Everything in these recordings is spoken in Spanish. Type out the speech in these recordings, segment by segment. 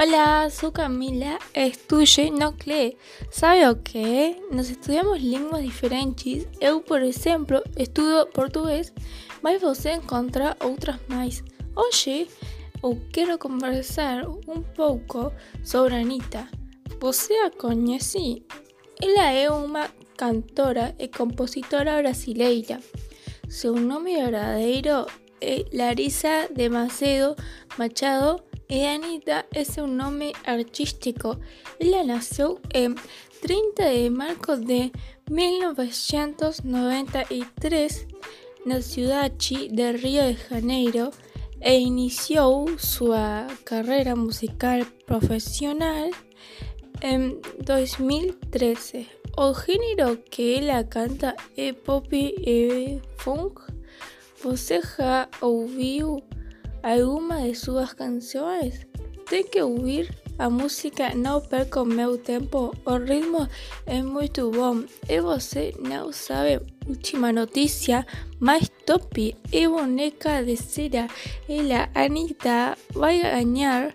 Olá, sou Camila, estude no CLE. Sabe o que? Nós estudamos línguas diferentes. Eu, por exemplo, estudo português, mas você encontra outras mais. Hoje eu quero conversar um pouco sobre Anitta. Você a conhece? Ela é uma cantora e compositora brasileira. Seu nome verdadeiro é Larissa de Macedo Machado y Anita es un nombre artístico. Ella nació el 30 de marzo de 1993 en la ciudad de Río de Janeiro e inició su carrera musical profesional en 2013. El género que ella canta es pop y funk. Você já ouviu alguma de suas canções? Tem que ouvir a música Não Perca o Meu Tempo. O ritmo é muito bom. E você não sabe última notícia mais top e boneca de cera. Ela, Anitta, vai ganhar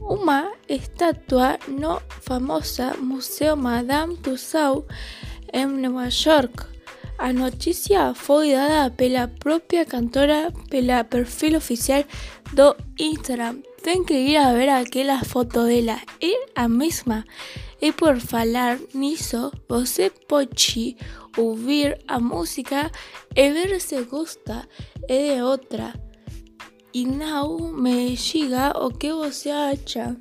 uma estátua no famoso Museu Madame Tussauds em Nova York. A noticia foi dada pela própria cantora pela perfil oficial do Instagram. Ten que ir a ver aquela foto dela, é a mesma. E por falar nisso, você pode ouvir a música e ver se gosta é de outra. E não me diga o que você acha.